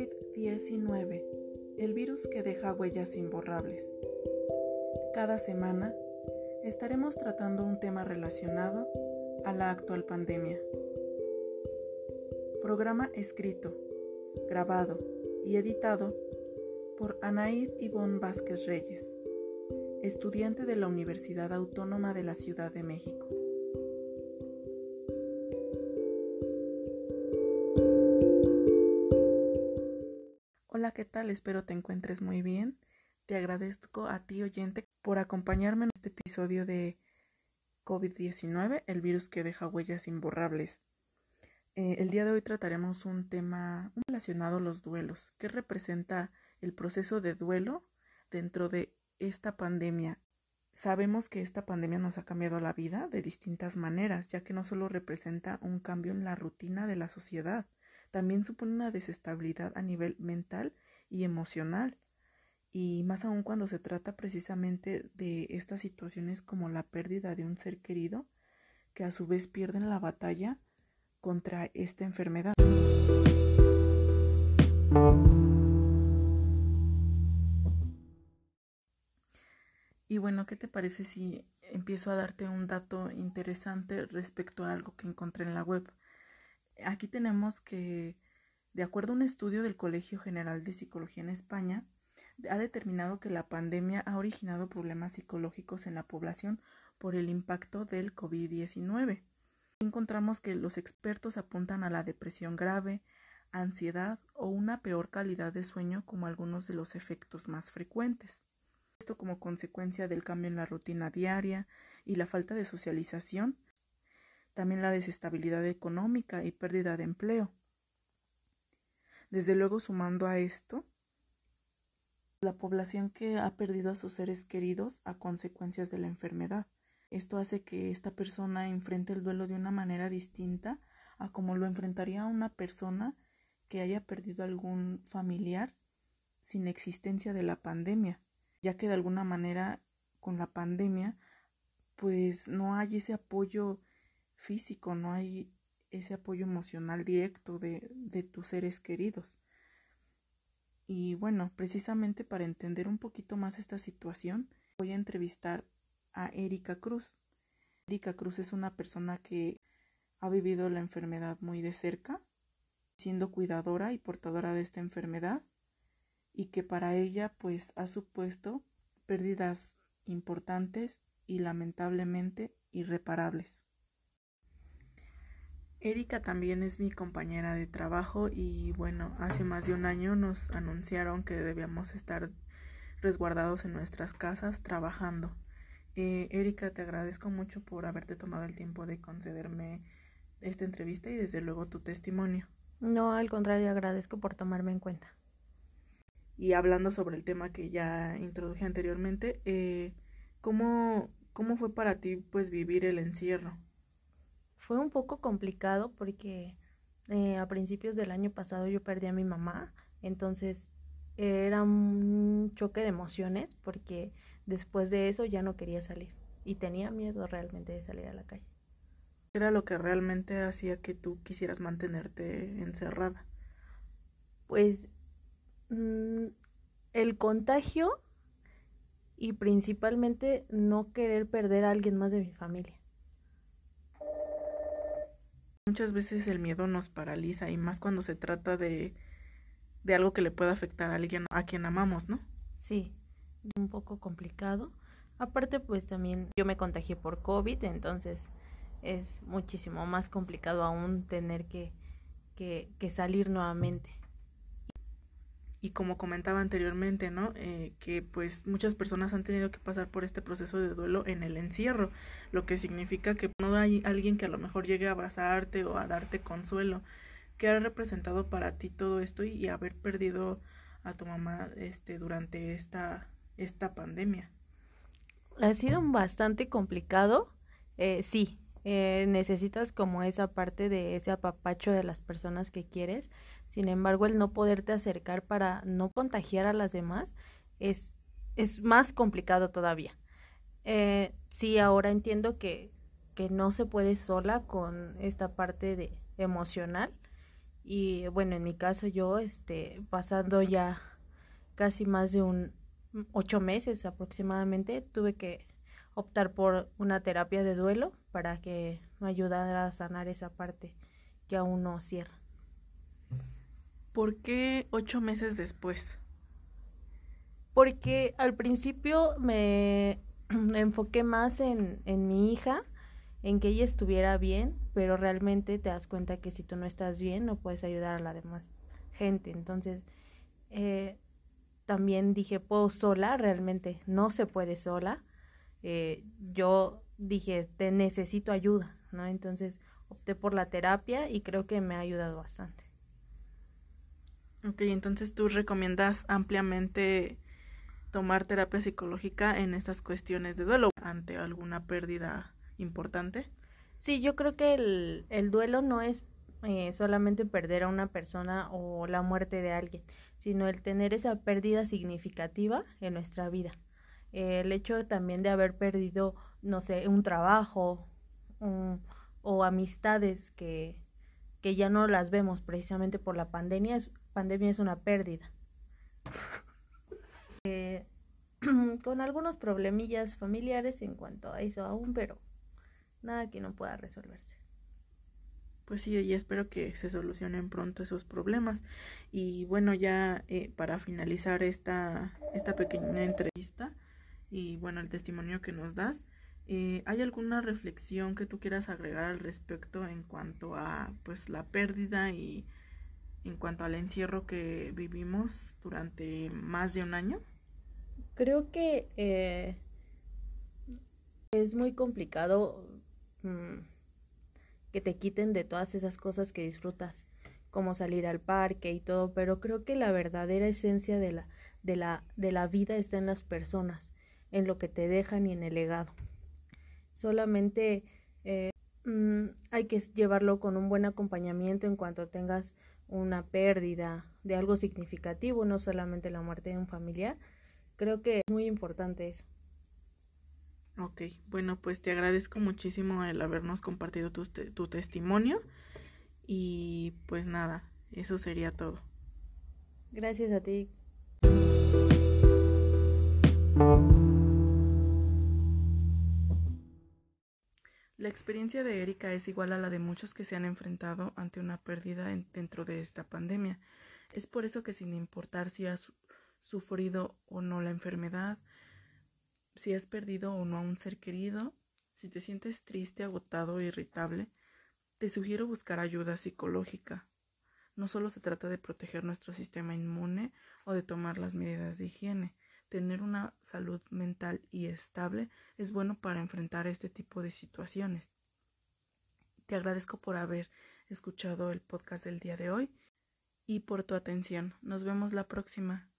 COVID-19, el virus que deja huellas imborrables. Cada semana estaremos tratando un tema relacionado a la actual pandemia. Programa escrito, grabado y editado por Anaid Ivonne Vázquez Reyes, estudiante de la Universidad Autónoma de la Ciudad de México. Hola, ¿qué tal? Espero te encuentres muy bien. Te agradezco a ti oyente por acompañarme en este episodio de COVID-19, el virus que deja huellas imborrables. Eh, el día de hoy trataremos un tema relacionado a los duelos. ¿Qué representa el proceso de duelo dentro de esta pandemia? Sabemos que esta pandemia nos ha cambiado la vida de distintas maneras, ya que no solo representa un cambio en la rutina de la sociedad, también supone una desestabilidad a nivel mental y emocional. Y más aún cuando se trata precisamente de estas situaciones como la pérdida de un ser querido, que a su vez pierden la batalla contra esta enfermedad. Y bueno, ¿qué te parece si empiezo a darte un dato interesante respecto a algo que encontré en la web? Aquí tenemos que, de acuerdo a un estudio del Colegio General de Psicología en España, ha determinado que la pandemia ha originado problemas psicológicos en la población por el impacto del COVID-19. Encontramos que los expertos apuntan a la depresión grave, ansiedad o una peor calidad de sueño como algunos de los efectos más frecuentes. Esto como consecuencia del cambio en la rutina diaria y la falta de socialización también la desestabilidad económica y pérdida de empleo. Desde luego, sumando a esto, la población que ha perdido a sus seres queridos a consecuencias de la enfermedad. Esto hace que esta persona enfrente el duelo de una manera distinta a como lo enfrentaría una persona que haya perdido algún familiar sin existencia de la pandemia, ya que de alguna manera con la pandemia pues no hay ese apoyo físico, no hay ese apoyo emocional directo de, de tus seres queridos. Y bueno, precisamente para entender un poquito más esta situación, voy a entrevistar a Erika Cruz. Erika Cruz es una persona que ha vivido la enfermedad muy de cerca, siendo cuidadora y portadora de esta enfermedad, y que para ella pues ha supuesto pérdidas importantes y lamentablemente irreparables. Erika también es mi compañera de trabajo y bueno, hace más de un año nos anunciaron que debíamos estar resguardados en nuestras casas trabajando. Eh, Erika, te agradezco mucho por haberte tomado el tiempo de concederme esta entrevista y desde luego tu testimonio. No, al contrario, agradezco por tomarme en cuenta. Y hablando sobre el tema que ya introduje anteriormente, eh, ¿cómo, ¿cómo fue para ti pues vivir el encierro? Fue un poco complicado porque eh, a principios del año pasado yo perdí a mi mamá, entonces era un choque de emociones porque después de eso ya no quería salir y tenía miedo realmente de salir a la calle. ¿Qué era lo que realmente hacía que tú quisieras mantenerte encerrada? Pues mm, el contagio y principalmente no querer perder a alguien más de mi familia. Muchas veces el miedo nos paraliza y más cuando se trata de, de algo que le pueda afectar a alguien a quien amamos, ¿no? Sí, un poco complicado. Aparte, pues también yo me contagié por COVID, entonces es muchísimo más complicado aún tener que, que, que salir nuevamente y como comentaba anteriormente, ¿no? Eh, que pues muchas personas han tenido que pasar por este proceso de duelo en el encierro, lo que significa que no hay alguien que a lo mejor llegue a abrazarte o a darte consuelo. ¿Qué ha representado para ti todo esto y, haber perdido a tu mamá este durante esta esta pandemia? Ha sido bastante complicado, eh, sí. Eh, necesitas como esa parte de ese apapacho de las personas que quieres sin embargo, el no poderte acercar para no contagiar a las demás es, es más complicado todavía. Eh, sí, ahora entiendo que, que no se puede sola con esta parte de emocional y bueno, en mi caso yo, este, pasando ya casi más de un ocho meses aproximadamente, tuve que optar por una terapia de duelo para que me ayudara a sanar esa parte que aún no cierra. ¿Por qué ocho meses después? Porque al principio me, enfoqué más en, en mi hija, en que ella estuviera bien, pero realmente te das cuenta que si tú no estás bien no puedes ayudar a la demás gente. Entonces, eh, también dije, puedo sola, realmente no se puede sola. Eh, yo dije, te necesito ayuda, ¿no? Entonces opté por la terapia y creo que me ha ayudado bastante. Ok, entonces tú recomiendas ampliamente tomar terapia psicológica en estas cuestiones de duelo ante alguna pérdida importante. Sí, yo creo que el, el duelo no es eh, solamente perder a una persona o la muerte de alguien, sino el tener esa pérdida significativa en nuestra vida. el hecho también de haber perdido, no sé, un trabajo o amistades que, que ya no las vemos precisamente por la pandemia, es, pandemia es una pérdida. Eh, con algunos problemillas familiares en cuanto a eso aún, pero nada que no pueda resolverse. Pues sí, y espero que se solucionen pronto esos problemas. Y bueno, ya eh, para finalizar esta, esta pequeña entrevista y bueno, el testimonio que nos das, eh, ¿hay alguna reflexión que tú quieras agregar al respecto en cuanto a pues la pérdida y en cuanto al encierro que vivimos durante más de un año? Creo que eh, es muy complicado mm, que te quiten de todas esas cosas que disfrutas, como salir al parque y todo, pero creo que la verdadera esencia de la, de la, de la vida está en las personas, en lo que te dejan y en el legado. Solamente eh, mm, hay que llevarlo con un buen acompañamiento en cuanto tengas una pérdida de algo significativo, no solamente la muerte de un familiar. Creo que es muy importante eso. Ok, bueno, pues te agradezco muchísimo el habernos compartido tu, tu testimonio y pues nada, eso sería todo. Gracias a ti. La experiencia de Erika es igual a la de muchos que se han enfrentado ante una pérdida dentro de esta pandemia. Es por eso que sin importar si has sufrido o no la enfermedad, si has perdido o no a un ser querido, si te sientes triste, agotado o irritable, te sugiero buscar ayuda psicológica. No solo se trata de proteger nuestro sistema inmune o de tomar las medidas de higiene, tener una salud mental y estable es bueno para enfrentar este tipo de situaciones. Te agradezco por haber escuchado el podcast del día de hoy y por tu atención. Nos vemos la próxima.